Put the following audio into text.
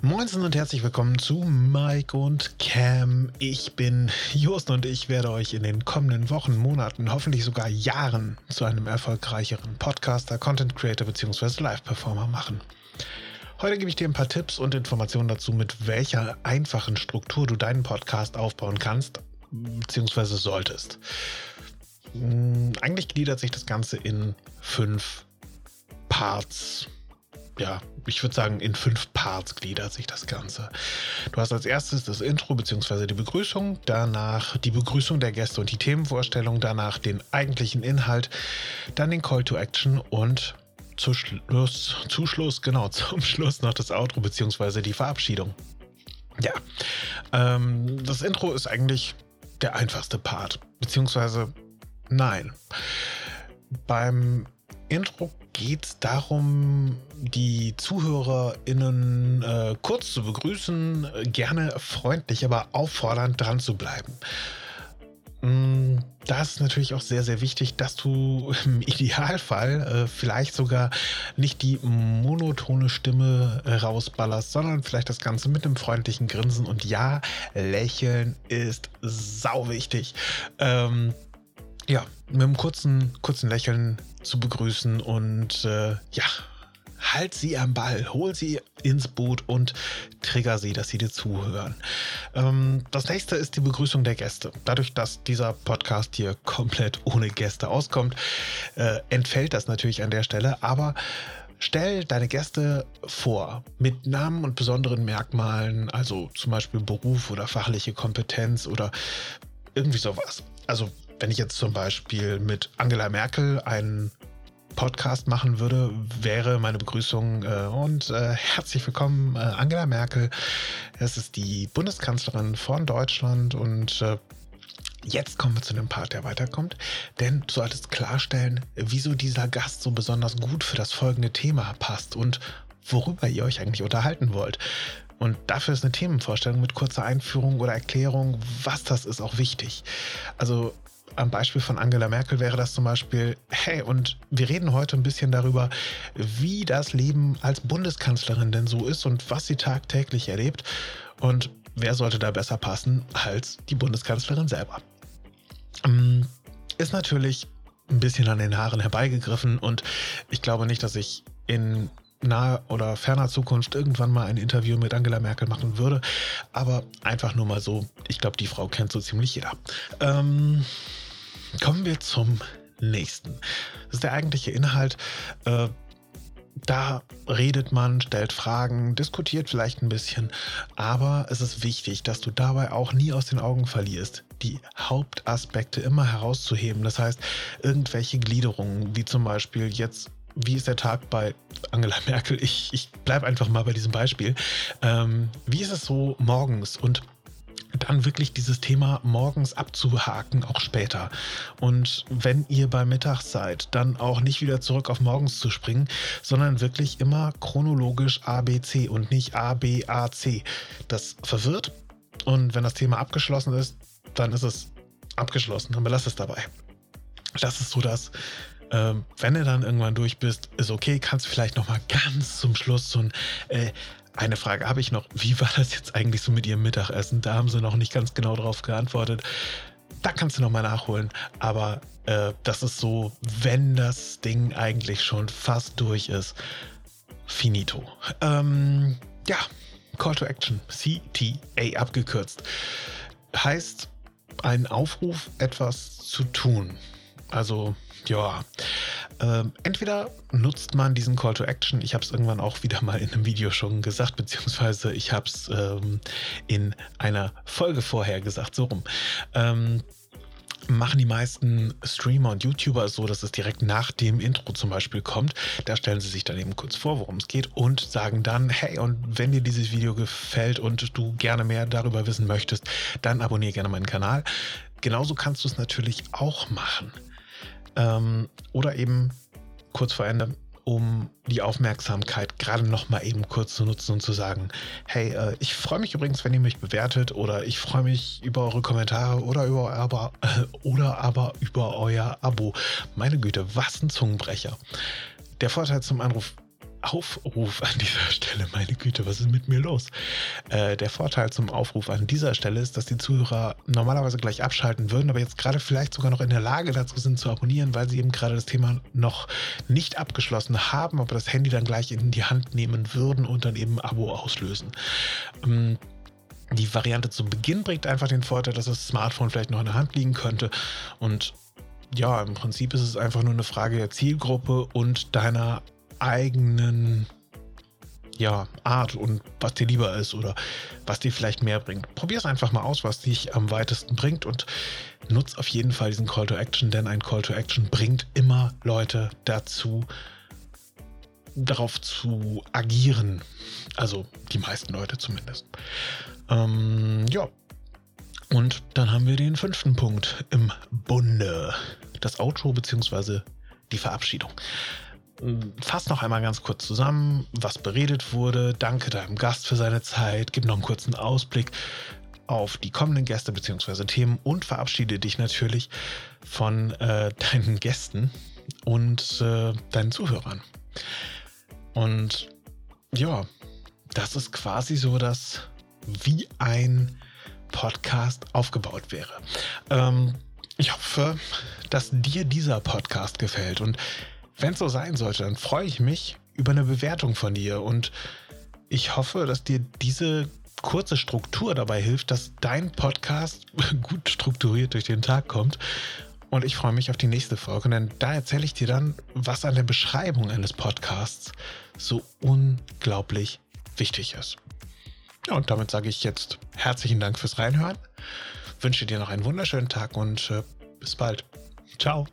Moinsen und herzlich willkommen zu Mike und Cam. Ich bin Jost und ich werde euch in den kommenden Wochen, Monaten, hoffentlich sogar Jahren zu einem erfolgreicheren Podcaster, Content Creator bzw. Live-Performer machen. Heute gebe ich dir ein paar Tipps und Informationen dazu, mit welcher einfachen Struktur du deinen Podcast aufbauen kannst bzw. solltest. Hm, eigentlich gliedert sich das Ganze in fünf Parts ja, ich würde sagen, in fünf Parts gliedert sich das Ganze. Du hast als erstes das Intro bzw. die Begrüßung, danach die Begrüßung der Gäste und die Themenvorstellung, danach den eigentlichen Inhalt, dann den Call to Action und zu Schluss, zu Schluss, genau, zum Schluss noch das Outro bzw. die Verabschiedung. Ja, ähm, das Intro ist eigentlich der einfachste Part, beziehungsweise nein. Beim Intro geht es darum, die ZuhörerInnen äh, kurz zu begrüßen, gerne freundlich, aber auffordernd dran zu bleiben. Mm, da ist natürlich auch sehr, sehr wichtig, dass du im Idealfall äh, vielleicht sogar nicht die monotone Stimme rausballerst, sondern vielleicht das Ganze mit einem freundlichen Grinsen. Und ja, lächeln ist sau wichtig. Ähm, ja, mit einem kurzen, kurzen Lächeln zu begrüßen und äh, ja, halt sie am Ball, hol sie ins Boot und trigger sie, dass sie dir zuhören. Ähm, das nächste ist die Begrüßung der Gäste. Dadurch, dass dieser Podcast hier komplett ohne Gäste auskommt, äh, entfällt das natürlich an der Stelle, aber Stell deine Gäste vor mit Namen und besonderen Merkmalen, also zum Beispiel Beruf oder fachliche Kompetenz oder irgendwie sowas. Also wenn ich jetzt zum Beispiel mit Angela Merkel einen Podcast machen würde, wäre meine Begrüßung äh, und äh, herzlich willkommen, äh, Angela Merkel. Es ist die Bundeskanzlerin von Deutschland und äh, Jetzt kommen wir zu dem Part, der weiterkommt, denn du solltest klarstellen, wieso dieser Gast so besonders gut für das folgende Thema passt und worüber ihr euch eigentlich unterhalten wollt. Und dafür ist eine Themenvorstellung mit kurzer Einführung oder Erklärung, was das ist, auch wichtig. Also am Beispiel von Angela Merkel wäre das zum Beispiel, hey, und wir reden heute ein bisschen darüber, wie das Leben als Bundeskanzlerin denn so ist und was sie tagtäglich erlebt. Und wer sollte da besser passen als die Bundeskanzlerin selber? Ähm, ist natürlich ein bisschen an den Haaren herbeigegriffen und ich glaube nicht, dass ich in naher oder ferner Zukunft irgendwann mal ein Interview mit Angela Merkel machen würde. Aber einfach nur mal so, ich glaube, die Frau kennt so ziemlich jeder. Ähm, Kommen wir zum nächsten. Das ist der eigentliche Inhalt. Äh, da redet man, stellt Fragen, diskutiert vielleicht ein bisschen, aber es ist wichtig, dass du dabei auch nie aus den Augen verlierst, die Hauptaspekte immer herauszuheben. Das heißt, irgendwelche Gliederungen, wie zum Beispiel jetzt wie ist der Tag bei Angela Merkel? Ich, ich bleibe einfach mal bei diesem Beispiel. Ähm, wie ist es so morgens? Und dann wirklich dieses Thema morgens abzuhaken, auch später. Und wenn ihr bei Mittag seid, dann auch nicht wieder zurück auf morgens zu springen, sondern wirklich immer chronologisch ABC und nicht ABAC. Das verwirrt. Und wenn das Thema abgeschlossen ist, dann ist es abgeschlossen. Dann belass es dabei. Das ist so das, äh, wenn du dann irgendwann durch bist, ist okay, kannst du vielleicht noch mal ganz zum Schluss so ein äh, eine Frage habe ich noch. Wie war das jetzt eigentlich so mit Ihrem Mittagessen? Da haben Sie noch nicht ganz genau drauf geantwortet. Da kannst du nochmal nachholen. Aber äh, das ist so, wenn das Ding eigentlich schon fast durch ist. Finito. Ähm, ja, Call to Action. CTA abgekürzt. Heißt ein Aufruf, etwas zu tun. Also, ja. Ähm, entweder nutzt man diesen Call to Action, ich habe es irgendwann auch wieder mal in einem Video schon gesagt, beziehungsweise ich habe es ähm, in einer Folge vorher gesagt, so rum. Ähm, machen die meisten Streamer und YouTuber so, dass es direkt nach dem Intro zum Beispiel kommt. Da stellen sie sich dann eben kurz vor, worum es geht und sagen dann, hey, und wenn dir dieses Video gefällt und du gerne mehr darüber wissen möchtest, dann abonniere gerne meinen Kanal. Genauso kannst du es natürlich auch machen. Ähm, oder eben kurz vor Ende, um die Aufmerksamkeit gerade noch mal eben kurz zu nutzen und zu sagen, hey, äh, ich freue mich übrigens, wenn ihr mich bewertet oder ich freue mich über eure Kommentare oder über aber oder aber über euer Abo. Meine Güte, was ein Zungenbrecher. Der Vorteil zum Anruf Aufruf an dieser Stelle, meine Güte, was ist mit mir los? Äh, der Vorteil zum Aufruf an dieser Stelle ist, dass die Zuhörer normalerweise gleich abschalten würden, aber jetzt gerade vielleicht sogar noch in der Lage dazu sind zu abonnieren, weil sie eben gerade das Thema noch nicht abgeschlossen haben, aber das Handy dann gleich in die Hand nehmen würden und dann eben Abo auslösen. Ähm, die Variante zu Beginn bringt einfach den Vorteil, dass das Smartphone vielleicht noch in der Hand liegen könnte und ja, im Prinzip ist es einfach nur eine Frage der Zielgruppe und deiner eigenen ja, Art und was dir lieber ist oder was dir vielleicht mehr bringt. Probier es einfach mal aus, was dich am weitesten bringt und nutz auf jeden Fall diesen Call to Action, denn ein Call to Action bringt immer Leute dazu, darauf zu agieren. Also die meisten Leute zumindest. Ähm, ja. Und dann haben wir den fünften Punkt im Bunde. Das Outro bzw. die Verabschiedung. Fass noch einmal ganz kurz zusammen, was beredet wurde. Danke deinem Gast für seine Zeit. Gib noch einen kurzen Ausblick auf die kommenden Gäste bzw. Themen und verabschiede dich natürlich von äh, deinen Gästen und äh, deinen Zuhörern. Und ja, das ist quasi so das, wie ein Podcast aufgebaut wäre. Ähm, ich hoffe, dass dir dieser Podcast gefällt und wenn es so sein sollte, dann freue ich mich über eine Bewertung von dir und ich hoffe, dass dir diese kurze Struktur dabei hilft, dass dein Podcast gut strukturiert durch den Tag kommt. Und ich freue mich auf die nächste Folge, denn da erzähle ich dir dann, was an der Beschreibung eines Podcasts so unglaublich wichtig ist. Ja, und damit sage ich jetzt herzlichen Dank fürs Reinhören, wünsche dir noch einen wunderschönen Tag und äh, bis bald. Ciao.